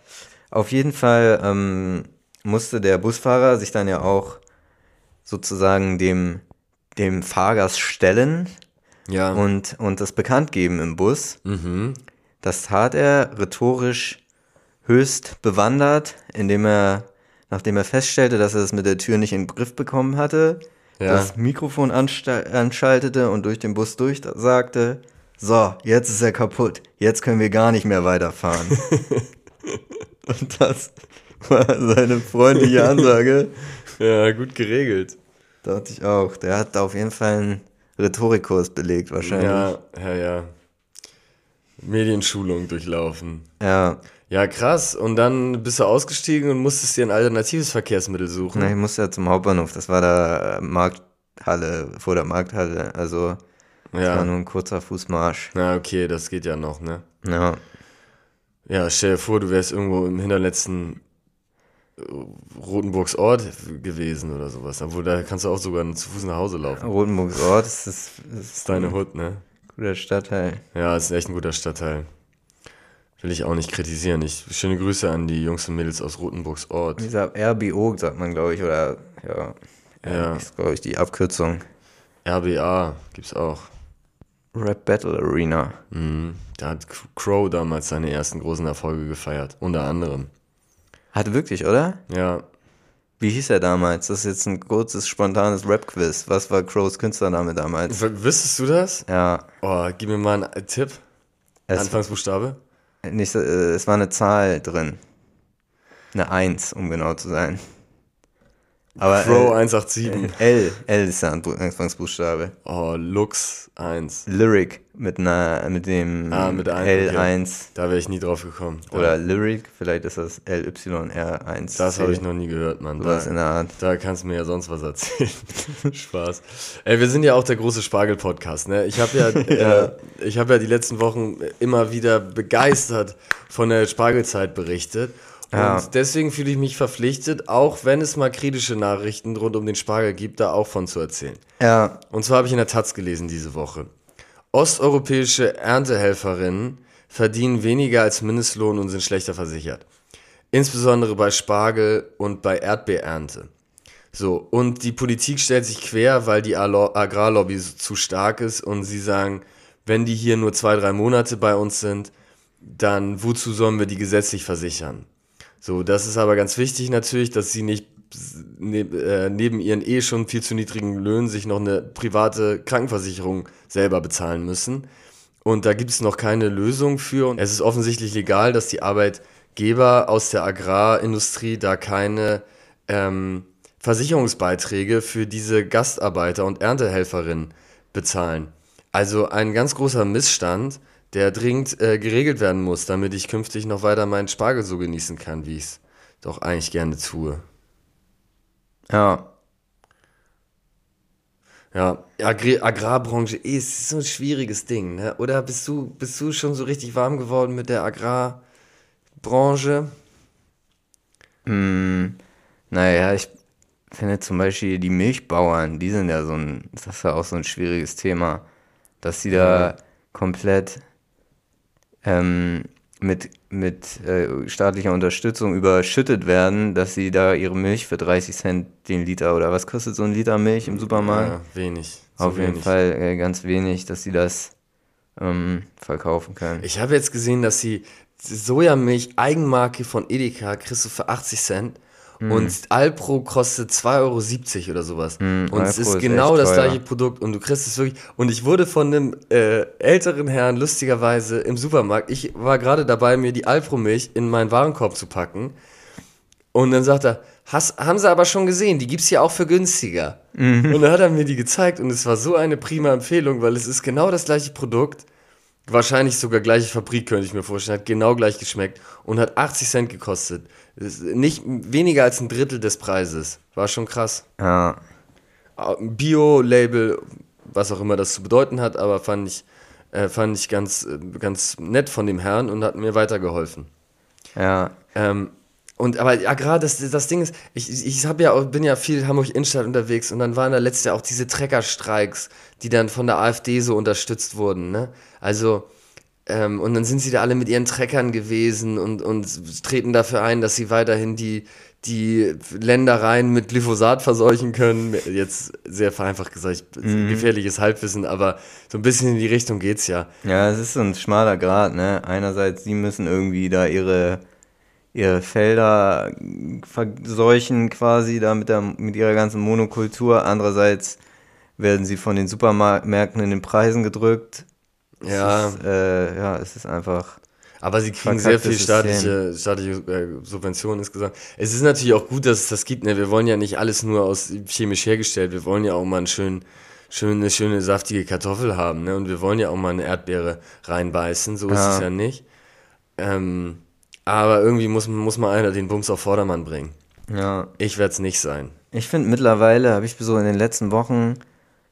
Auf jeden Fall ähm, musste der Busfahrer sich dann ja auch sozusagen dem, dem Fahrgast stellen Ja. und, und das bekannt geben im Bus. mhm. Das tat er rhetorisch höchst bewandert, indem er, nachdem er feststellte, dass er es mit der Tür nicht in den Griff bekommen hatte, Ja. das Mikrofon anschaltete und durch den Bus durchsagte, so, jetzt ist er kaputt, jetzt können wir gar nicht mehr weiterfahren. [laughs] und das war seine freundliche Ansage. [laughs] Ja, gut geregelt. Dachte ich auch. Der hat da auf jeden Fall einen Rhetorikkurs belegt, wahrscheinlich. Ja, ja, ja. Medienschulung durchlaufen. ja. Ja, krass. Und dann bist du ausgestiegen und musstest dir ein alternatives Verkehrsmittel suchen. Na, ich musste ja zum Hauptbahnhof. Das war da Markthalle, vor der Markthalle. Also, das war ja. nur ein kurzer Fußmarsch. Na, okay, das geht ja noch, ne? Ja. Ja, stell dir vor, du wärst irgendwo im hinterletzten äh, Rotenburgs Ort gewesen oder sowas. Obwohl, da kannst du auch sogar zu Fuß nach Hause laufen. Rotenburgs Ort, ist, das Das ist deine Hut, ne? guter Stadtteil. Ja, ist echt ein guter Stadtteil. Will ich auch nicht kritisieren. Ich, schöne Grüße an die Jungs und Mädels aus Rotenburgs Ort. Dieser RBO, sagt man, glaube ich, oder, ja. Ja. Ist, glaube ich, die Abkürzung. RBA gibt's auch. Rap Battle Arena. Mhm. Da hat Crow damals seine ersten großen Erfolge gefeiert. Unter anderem. Hat wirklich, oder? Ja. Wie hieß er damals? Das ist jetzt ein kurzes, spontanes Rap-Quiz. Was war Crows Künstlername damals? W wüsstest du das? Ja. Oh, gib mir mal einen Tipp. Es, Anfangsbuchstabe. nicht, äh, es war eine Zahl drin. Eine Eins, um genau zu sein. Aber Crow äh, 187. L, L ist der Anfangsbuchstabe. Oh, Lux 1. Lyric mit einer, mit dem Ah, mit der Eins, L1 Da wäre ich nie drauf gekommen. oder Lyric, vielleicht ist das LYR1. Das habe ich noch nie gehört, Mann. Sowas in Da, der Art. da kannst du mir ja sonst was erzählen. [laughs] Spaß. Ey, wir sind ja auch der große Spargel-Podcast, ne? Ich habe ja, [laughs] äh, ich habe ja die letzten Wochen immer wieder begeistert von der Spargelzeit berichtet. Und Ja. deswegen fühle ich mich verpflichtet, auch wenn es mal kritische Nachrichten rund um den Spargel gibt, da auch von zu erzählen. Ja, Und zwar habe ich in der Taz gelesen diese Woche. Osteuropäische Erntehelferinnen verdienen weniger als Mindestlohn und sind schlechter versichert. Insbesondere bei Spargel und bei Erdbeerernte. So, und die Politik stellt sich quer, weil die Agrarlobby zu stark ist und sie sagen, wenn die hier nur zwei, drei Monate bei uns sind, dann wozu sollen wir die gesetzlich versichern? So, das ist aber ganz wichtig natürlich, dass sie nicht neb, äh, neben ihren eh schon viel zu niedrigen Löhnen sich noch eine private Krankenversicherung selber bezahlen müssen. Und da gibt es noch keine Lösung für. Es ist offensichtlich legal, dass die Arbeitgeber aus der Agrarindustrie da keine ähm, Versicherungsbeiträge für diese Gastarbeiter und Erntehelferinnen bezahlen. Also ein ganz großer Missstand, der dringend äh, geregelt werden muss, damit ich künftig noch weiter meinen Spargel so genießen kann, wie ich es doch eigentlich gerne tue. Ja. Ja, Agri Agrarbranche eh, ist so ein schwieriges Ding, ne? Oder bist du, bist du schon so richtig warm geworden mit der Agrarbranche? Mm, naja, ich finde zum Beispiel die Milchbauern, die sind ja so ein, das ist ja auch so ein schwieriges Thema, dass sie da komplett ähm, mit, mit äh, staatlicher Unterstützung überschüttet werden, dass sie da ihre Milch für 30 Cent den Liter oder was kostet so ein Liter Milch im Supermarkt? Ja, wenig. Auf jeden wenig. Fall äh, ganz wenig, dass sie das ähm, verkaufen können. Ich habe jetzt gesehen, dass sie Sojamilch, Eigenmarke von Edeka, kriegst du für 80 Cent. Hm. Und Alpro kostet 2,70 Euro oder sowas. und es Alpro ist ist genau das gleiche Produkt und du kriegst es wirklich. Und ich wurde von einem äh, älteren Herrn lustigerweise im Supermarkt, ich war gerade dabei, mir die Alpro-Milch in meinen Warenkorb zu packen. Und dann sagt er, Hast, haben sie aber schon gesehen, die gibt's hier auch für günstiger. Mhm. Und dann hat er mir die gezeigt und es war so eine prima Empfehlung, weil es ist genau das gleiche Produkt. Wahrscheinlich sogar gleiche Fabrik, könnte ich mir vorstellen. Hat genau gleich geschmeckt und hat 80 Cent gekostet. Nicht weniger als ein Drittel des Preises. War schon krass. Ja, Bio-Label, was auch immer das zu bedeuten hat, aber fand ich, äh, fand ich ganz, äh, ganz nett von dem Herrn und hat mir weitergeholfen. ja, Ähm, und aber ja, gerade das, das Ding ist, ich, ich hab ja, auch- bin ja viel Hamburg Innenstadt unterwegs und dann waren da letztes Jahr auch diese Treckerstreiks, die dann von der AfD so unterstützt wurden, ne? Also, ähm, und dann sind sie da alle mit ihren Treckern gewesen und, und treten dafür ein, dass sie weiterhin die, die Ländereien mit Glyphosat verseuchen können. Jetzt sehr vereinfacht gesagt, gefährliches Halbwissen, aber so ein bisschen in die Richtung geht's ja. ja, es ist so ein schmaler Grat, ne? Einerseits, sie müssen irgendwie da ihre, ihre Felder verseuchen quasi da mit, der, mit ihrer ganzen Monokultur. Andererseits werden sie von den Supermärkten in den Preisen gedrückt. Es Ja. Ist, äh, ja, es ist einfach. Aber sie kriegen sehr viel staatliche, staatliche äh, Subventionen insgesamt. Es ist natürlich auch gut, dass es das gibt. Ne? Wir wollen ja nicht alles nur aus chemisch hergestellt. Wir wollen ja auch mal einen schönen, schön, eine schöne saftige Kartoffel haben. Ne? Und wir wollen ja auch mal eine Erdbeere reinbeißen. So ist Ja. es ja nicht. Ähm, aber irgendwie muss, muss mal einer den Bums auf Vordermann bringen. Ja. Ich werde es nicht sein. Ich finde mittlerweile habe ich so in den letzten Wochen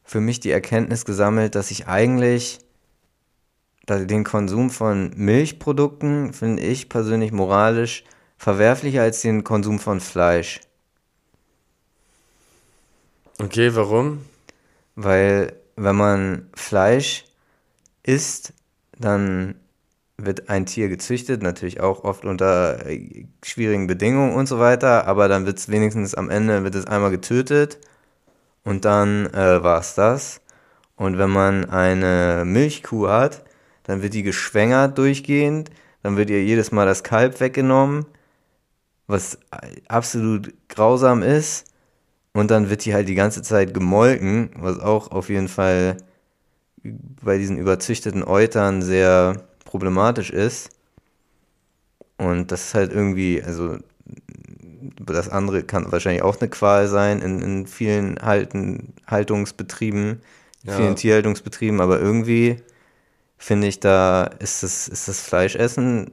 für mich die Erkenntnis gesammelt, dass ich eigentlich da- den Konsum von Milchprodukten finde ich persönlich moralisch verwerflicher als den Konsum von Fleisch. Okay, warum? Weil wenn man Fleisch isst, dann wird ein Tier gezüchtet, natürlich auch oft unter äh, schwierigen Bedingungen und so weiter, aber dann wird es wenigstens am Ende wird es einmal getötet und dann äh, war es das. Und wenn man eine Milchkuh hat, dann wird die geschwängert durchgehend, dann wird ihr jedes Mal das Kalb weggenommen, was absolut grausam ist. Und dann wird die halt die ganze Zeit gemolken, was auch auf jeden Fall bei diesen überzüchteten Eutern sehr problematisch ist. Und das ist halt irgendwie, also das andere kann wahrscheinlich auch eine Qual sein in, in vielen Halten, Haltungsbetrieben, in Ja. vielen Tierhaltungsbetrieben, aber irgendwie finde ich, da ist das, ist das Fleischessen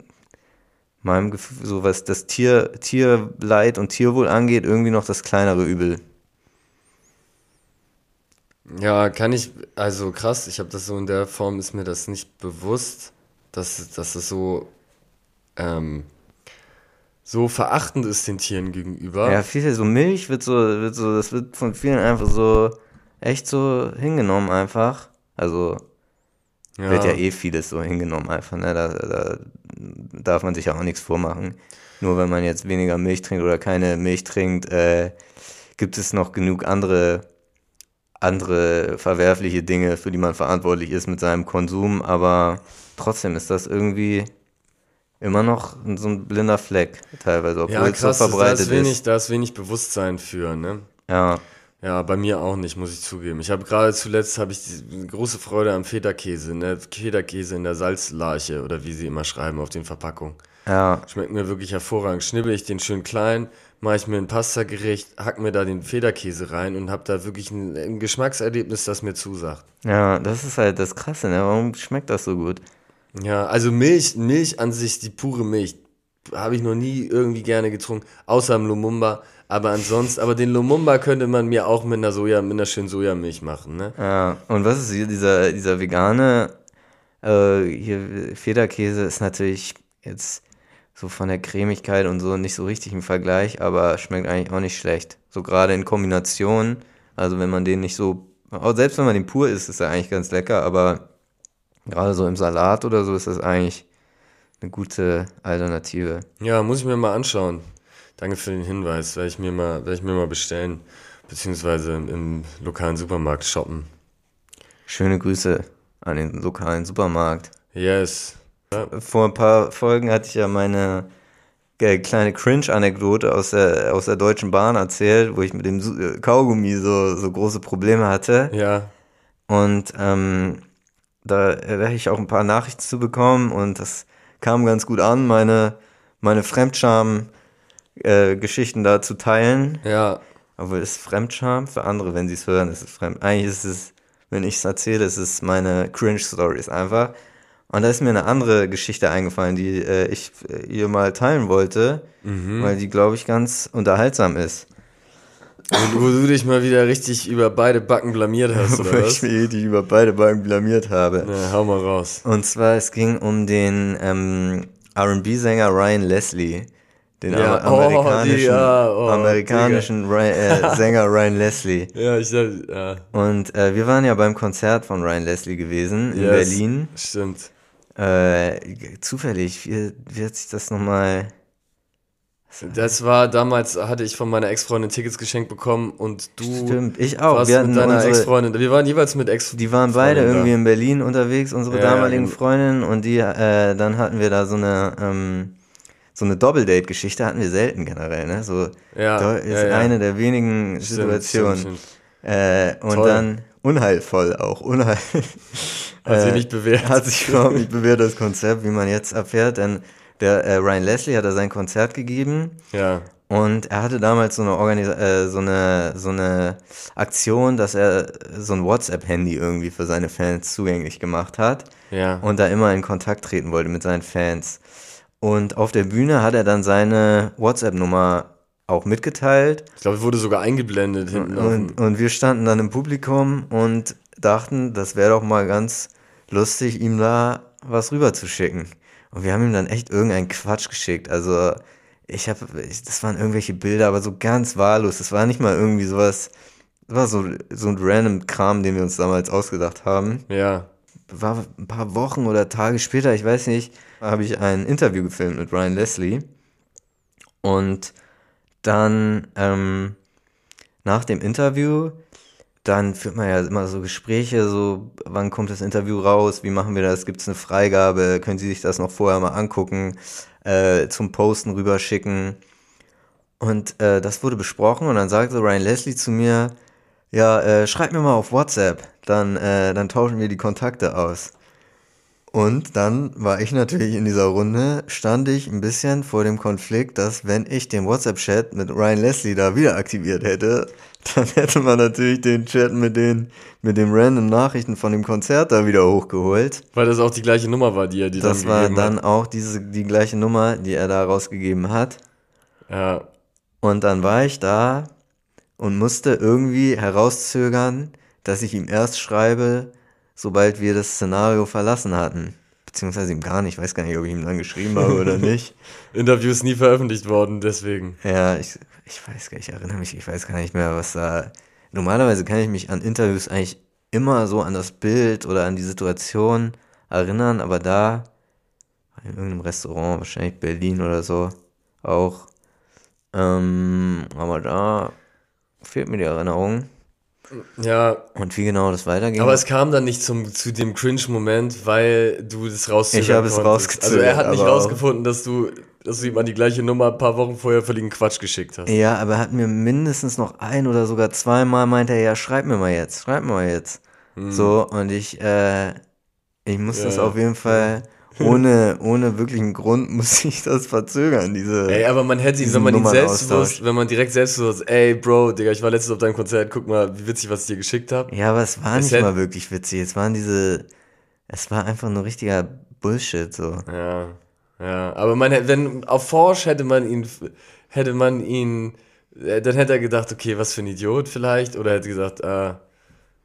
meinem Gefühl, so was das Tier, Tierleid und Tierwohl angeht, irgendwie noch das kleinere Übel. Ja, kann ich, also krass, ich habe das so in der Form, ist mir das nicht bewusst, dass, dass es so, ähm, so verachtend ist den Tieren gegenüber. Ja, viel so Milch wird so, wird so, das wird von vielen einfach so echt so hingenommen einfach. Also wird ja eh vieles so hingenommen einfach, ne? Da, da darf man sich ja auch nichts vormachen. Nur wenn man jetzt weniger Milch trinkt oder keine Milch trinkt, äh, gibt es noch genug andere, andere verwerfliche Dinge, für die man verantwortlich ist mit seinem Konsum, aber trotzdem ist das irgendwie immer noch so ein blinder Fleck teilweise, obwohl Ja, es so krass, da verbreitet ist wenig, ist. da ist wenig Bewusstsein für, ne? Ja. Ja, bei mir auch nicht, muss ich zugeben. Ich habe gerade zuletzt habe ich die große Freude am Federkäse, ne? Federkäse in der Salzlarche oder wie sie immer schreiben auf den Verpackungen. Ja, Schmeckt mir wirklich hervorragend. Schnibbel ich den schön klein mache ich mir ein Pasta-Gericht, hack mir da den Federkäse rein und habe da wirklich ein, ein Geschmackserlebnis, das mir zusagt. Ja, das ist halt das Krasse, ne? Warum schmeckt das so gut? Ja, also Milch, Milch an sich, die pure Milch, habe ich noch nie irgendwie gerne getrunken, außer im Lumumba. Aber ansonsten, aber den Lumumba könnte man mir auch mit einer Soja, mit einer schönen Sojamilch machen, ne? Ja, und was ist hier dieser, dieser vegane äh, hier Federkäse ist natürlich jetzt so von der Cremigkeit und so nicht so richtig im Vergleich, aber schmeckt eigentlich auch nicht schlecht. So gerade in Kombination, also wenn man den nicht so, auch selbst wenn man den pur isst, ist er eigentlich ganz lecker, aber gerade so im Salat oder so ist das eigentlich eine gute Alternative. Ja, muss ich mir mal anschauen. Danke für den Hinweis. Werde ich mir mal, werde ich mir mal bestellen. Beziehungsweise im, im lokalen Supermarkt shoppen. Schöne Grüße an den lokalen Supermarkt. Yes. Ja. Vor ein paar Folgen hatte ich ja meine kleine Cringe-Anekdote aus der, aus der Deutschen Bahn erzählt, wo ich mit dem äh, Kaugummi so, so große Probleme hatte. Ja. Und ähm, da, da habe ich auch ein paar Nachrichten zu bekommen und das kam ganz gut an, meine, meine Fremdscham-Geschichten da zu teilen. Ja. Obwohl ist Fremdscham für andere, wenn sie es hören, ist es fremd. Eigentlich ist es, wenn ich es erzähle, ist es meine Cringe-Stories einfach. Und da ist mir eine andere Geschichte eingefallen, die äh, ich äh, hier mal teilen wollte, weil die, glaube ich, ganz unterhaltsam ist. Und wo du dich mal wieder richtig über beide Backen blamiert hast, [laughs] Wo oder ich was? mich richtig über beide Beine blamiert habe. Na, hau mal raus. Und zwar, es ging um den ähm, RB-Sänger Ryan Leslie. Den Ja, oh, amerikanischen, die- ja, oh, amerikanischen Ryan, äh, [laughs] Sänger Ryan Leslie. Ja, ich sag, ja. Und äh, wir waren ja beim Konzert von Ryan Leslie gewesen in Yes. Berlin. Stimmt. Äh, zufällig, wie, wie hat sich das nochmal. Das war damals, hatte ich von meiner Ex-Freundin Tickets geschenkt bekommen und du Stimmt, ich auch. warst Wir mit deiner Ex-Freundin. Wir waren jeweils mit Ex. die waren beide Freundin irgendwie in Berlin unterwegs, unsere Ja, ja, damaligen genau. Freundinnen. Und die, äh, dann hatten wir da so eine, ähm, so eine Doppeldate-Geschichte hatten wir selten generell, ne? So, Ja, ist ja, ja. eine der wenigen Stimmt, Situationen. stimmt, stimmt. Äh, und Toll. dann unheilvoll auch. Unheil. Hat sich [laughs] Äh, nicht bewährt. Hat sich überhaupt nicht bewährt, das Konzept, wie man jetzt erfährt. Denn der äh, Ryan Leslie hat da sein Konzert gegeben. Ja. Und er hatte damals so eine, Organisa äh, so eine, so eine Aktion, dass er so ein WhatsApp-Handy irgendwie für seine Fans zugänglich gemacht hat Ja. und da immer in Kontakt treten wollte mit seinen Fans. Und auf der Bühne hat er dann seine WhatsApp-Nummer auch mitgeteilt Ich glaube, wurde sogar eingeblendet hinten und, und wir standen dann im Publikum und dachten, das wäre doch mal ganz lustig, ihm da was rüberzuschicken. Und wir haben ihm dann echt irgendeinen Quatsch geschickt. Also ich habe, das waren irgendwelche Bilder, aber so ganz wahllos. Das war nicht mal irgendwie sowas, das war so, so ein random Kram, den wir uns damals ausgedacht haben. Ja. War ein paar Wochen oder Tage später, ich weiß nicht, habe ich ein Interview gefilmt mit Ryan Leslie. Und dann ähm, nach dem Interview, dann führt man ja immer so Gespräche, so wann kommt das Interview raus, wie machen wir das, gibt es eine Freigabe, können Sie sich das noch vorher mal angucken, äh, zum Posten rüberschicken. Und äh, das wurde besprochen und dann sagte Ryan Leslie zu mir, ja, äh, schreib mir mal auf WhatsApp, dann, äh, dann tauschen wir die Kontakte aus. Und dann war ich natürlich in dieser Runde, stand ich ein bisschen vor dem Konflikt, dass wenn ich den WhatsApp-Chat mit Ryan Leslie da wieder aktiviert hätte, [laughs] dann hätte man natürlich den Chat mit den, mit den random Nachrichten von dem Konzert da wieder hochgeholt. Weil das auch die gleiche Nummer war, die er dir Das dann war dann hat. auch diese, die gleiche Nummer, die er da rausgegeben hat. Ja. Und dann war ich da und musste irgendwie herauszögern, dass ich ihm erst schreibe, sobald wir das Szenario verlassen hatten. Beziehungsweise ihm gar nicht. Ich weiß gar nicht, ob ich ihm dann geschrieben habe oder [laughs] nicht. Interview ist nie veröffentlicht worden, deswegen. Ja, ich, ich weiß gar nicht, ich erinnere mich, ich weiß gar nicht mehr, was da. Normalerweise kann ich mich an Interviews eigentlich immer so an das Bild oder an die Situation erinnern, aber da, in irgendeinem Restaurant, wahrscheinlich Berlin oder so, auch. Ähm, aber da fehlt mir die Erinnerung. Ja, Und wie genau das weiterging. aber es kam dann nicht zum, zu dem Cringe-Moment, weil du das rauszögern Ich habe es rausgezögert, Also er hat nicht rausgefunden, dass du, dass du ihm an die gleiche Nummer ein paar Wochen vorher völligen Quatsch geschickt hast. Ja, aber er hat mir mindestens noch ein oder sogar zweimal meinte er, ja, schreib mir mal jetzt, schreib mir mal jetzt. So, und ich, äh, ich muss Ja, das auf jeden Fall [laughs] ohne, ohne wirklichen Grund muss sich das verzögern, diese. Ey, aber man hätte ihn, wenn man ihn Nummernaustausch. selbstbewusst, wenn man direkt selbstbewusst, ey, Bro, Digga, ich war letztens auf deinem Konzert, guck mal, wie witzig, was ich dir geschickt habe. Ja, aber es war Es nicht mal wirklich witzig. Es waren diese. Es war einfach nur richtiger Bullshit, so. Ja, ja, aber man hätte, wenn, auf Forsch hätte man ihn, hätte man ihn, äh, dann hätte er gedacht, okay, was für ein Idiot vielleicht, oder hätte gesagt, äh,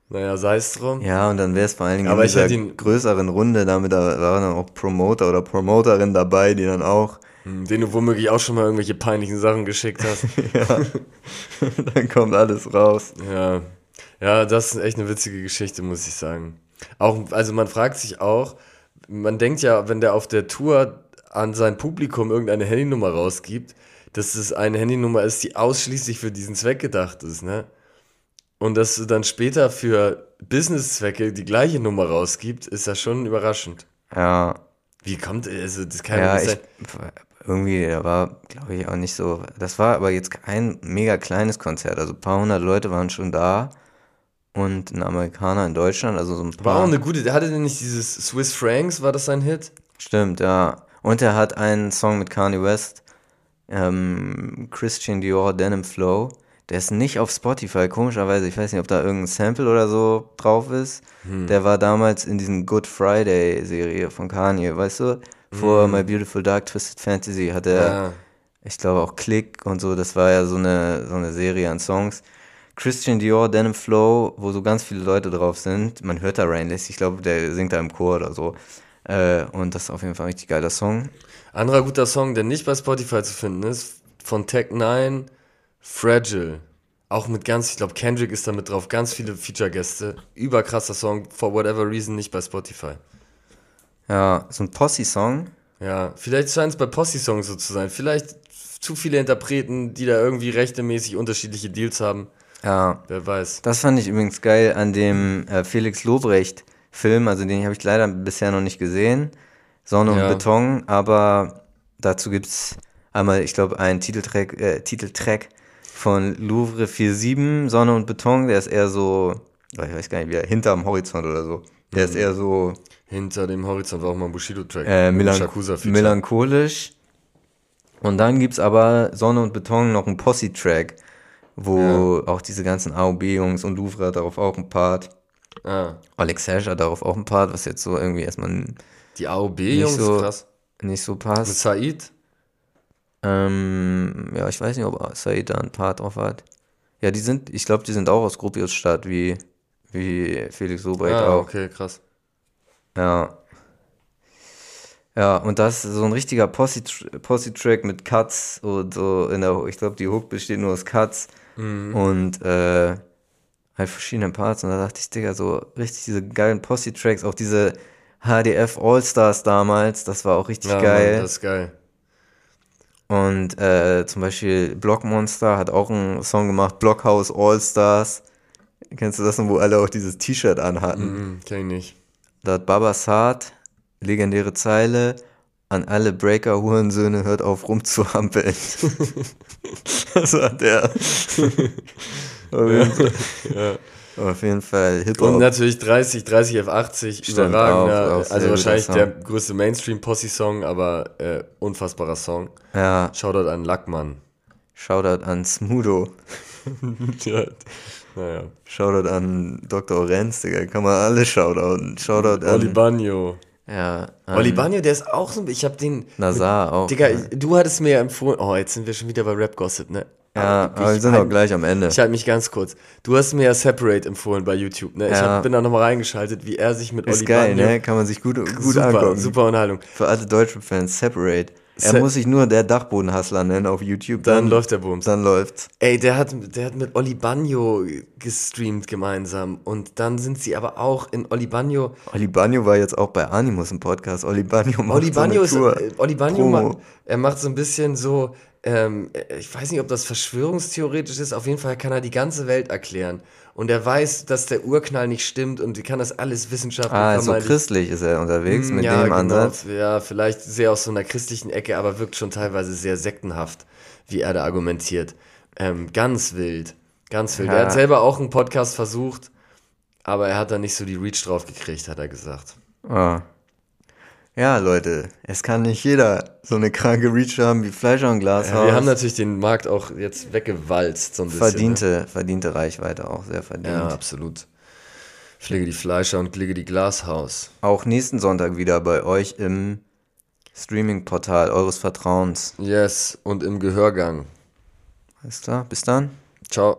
naja, sei es drum. Ja, und dann wäre es vor allen Dingen Aber in ich dieser ihn- größeren Runde, damit da waren dann auch Promoter oder Promoterin dabei, die dann auch. Hm, Den du womöglich auch schon mal irgendwelche peinlichen Sachen geschickt hast. [laughs] Ja, [laughs] dann kommt alles raus. Ja, ja, das ist echt eine witzige Geschichte, muss ich sagen. Auch, also man fragt sich auch, man denkt ja, wenn der auf der Tour an sein Publikum irgendeine Handynummer rausgibt, dass es eine Handynummer ist, die ausschließlich für diesen Zweck gedacht ist, ne? Und dass du dann später für Businesszwecke die gleiche Nummer rausgibt, ist ja schon überraschend. Ja, Wie kommt, also das kann ja, ich. Irgendwie, da war, glaube ich, auch nicht so. Das war aber jetzt kein mega kleines Konzert. Also ein paar hundert Leute waren schon da. Und ein Amerikaner in Deutschland, also so ein War auch paar. eine gute, der hatte denn nicht dieses Swiss Franks, war das sein Hit? Stimmt, ja. Und er hat einen Song mit Kanye West, ähm, Christian Dior Denim Flow. Der ist nicht auf Spotify, komischerweise. Ich weiß nicht, ob da irgendein Sample oder so drauf ist. Hm. Der war damals in diesen Good Friday Serie von Kanye, weißt du? Vor My Beautiful Dark Twisted Fantasy hat er, Ja. ich glaube auch Click und so. Das war ja so eine, so eine Serie an Songs. Christian Dior Denim Flow, wo so ganz viele Leute drauf sind. Man hört da Rainless. Ich glaube, der singt da im Chor oder so. Äh, und das ist auf jeden Fall ein richtig geiler Song. Anderer guter Song, der nicht bei Spotify zu finden ist, von Tech 9, Fragile. Auch mit ganz, ich glaube, Kendrick ist da mit drauf, ganz viele Feature-Gäste. Überkrasser Song, for whatever reason nicht bei Spotify. Ja, so ein Posse-Song. Ja, vielleicht scheint es bei Posse-Songs so zu sein. Vielleicht zu viele Interpreten, die da irgendwie rechtemäßig unterschiedliche Deals haben. Ja, Wer weiß. das fand ich übrigens geil an dem äh, Felix Lobrecht-Film. Also den habe ich leider bisher noch nicht gesehen. Sonne und Ja. Beton. Aber dazu gibt es einmal, ich glaube, einen Titeltrack, äh, Titeltrack von Louvre 47, Sonne und Beton. Der ist eher so, ich weiß gar nicht, wie er, hinterm Horizont oder so. Der ist eher so Hinter dem Horizont war auch mal ein Bushido-Track. äh, mit melanch melancholisch. Und dann gibt es aber Sonne und Beton noch einen Posse-Track, wo auch diese ganzen AOB-Jungs und Louvre hat darauf auch einen Part. Ah, Alex Hash hat darauf auch einen Part, was jetzt so irgendwie erstmal die AOB-Jungs, so- krass. nicht so Mit passt. Said? Ähm, ja, ich weiß nicht, ob Said da einen Part drauf hat. Ja, die sind, ich glaube, die sind auch aus Gropius Stadt, wie, wie Felix Lobrecht Ah, auch. okay, krass. Ja. Ja, und das ist so ein richtiger Posse- Posse-Track mit Cuts und so in der, ich glaube, die Hook besteht nur aus Cuts und äh, halt verschiedene Parts und da dachte ich, Digga, so richtig diese geilen Posse-Tracks, auch diese HDF All-Stars damals, das war auch richtig Ja, geil. Mann, das ist geil. Und äh, zum Beispiel Blockmonster hat auch einen Song gemacht, Blockhouse All-Stars. Kennst du das noch, wo alle auch dieses T-Shirt anhatten? Mhm, kenn ich nicht. Da hat Baba Saad, legendäre Zeile, an alle Breaker-Hurensöhne hört auf rumzuhampeln. [laughs] [laughs] das hat [laughs] der. jeden Fall, auf jeden Fall Und Hip-Hop. natürlich 30, 30 F80, Stimmt, überragender, also wahrscheinlich der größte Mainstream-Posse-Song, aber äh, unfassbarer Song. Ja, Shoutout an Lackmann. Shoutout an Smudo. [laughs] ja. Naja. Shoutout an Dr. Orenz, Digga. Kann man alle shoutouten. Shoutout an. Oli Bagno. ja, an Oli Bagno, der ist auch so, ich hab den, Nazar auch. Digga, du hattest mir ja empfohlen, oh, jetzt sind wir schon wieder bei Rap Gossip, ne? Ja, Aber wir sind auch gleich am Ende. Ich halte mich ganz kurz. Du hast mir ja Separate empfohlen bei YouTube, ne? Ich Ja. hab, bin da nochmal reingeschaltet, wie er sich mit Ist Oli geil, Bagno... ne? Kann man sich gut, gut super, angucken. super Unterhaltung. Für alle deutschen Fans, Separate. Er Se- muss sich nur der Dachbodenhustler nennen auf YouTube. Dann läuft der Bums. Dann läuft's. Ey, der hat, der hat mit Oli Bagno gestreamt gemeinsam. Und dann sind sie aber auch in Oli Bagno. Oli Bagno war jetzt auch bei Animus im Podcast. Oli Bagno macht Oli so eine Bagno ist, Tour. äh, Oli Bagno macht, er macht so ein bisschen so, ähm, ich weiß nicht, ob das verschwörungstheoretisch ist, auf jeden Fall kann er die ganze Welt erklären. Und er weiß, dass der Urknall nicht stimmt und kann das alles wissenschaftlich Ah, so vermeintlich- christlich ist er unterwegs mit Hm, ja, dem genau. Ansatz. Ja, vielleicht sehr aus so einer christlichen Ecke, aber wirkt schon teilweise sehr sektenhaft, wie er da argumentiert. Ähm, ganz wild. Ganz wild. Ja. Er hat selber auch einen Podcast versucht, aber er hat da nicht so die Reach drauf gekriegt, hat er gesagt. Ah. Ja, Leute, es kann nicht jeder so eine kranke Reach haben wie Fleischer und Glashaus. Ja, wir haben natürlich den Markt auch jetzt weggewalzt, so ein bisschen. Ne? verdiente, verdiente Reichweite auch sehr verdient. Ja, absolut. Pflege die Fleischer und Glicke die Glashaus. Auch nächsten Sonntag wieder bei euch im Streaming-Portal eures Vertrauens. Yes, und im Gehörgang. Alles klar, bis dann. Ciao.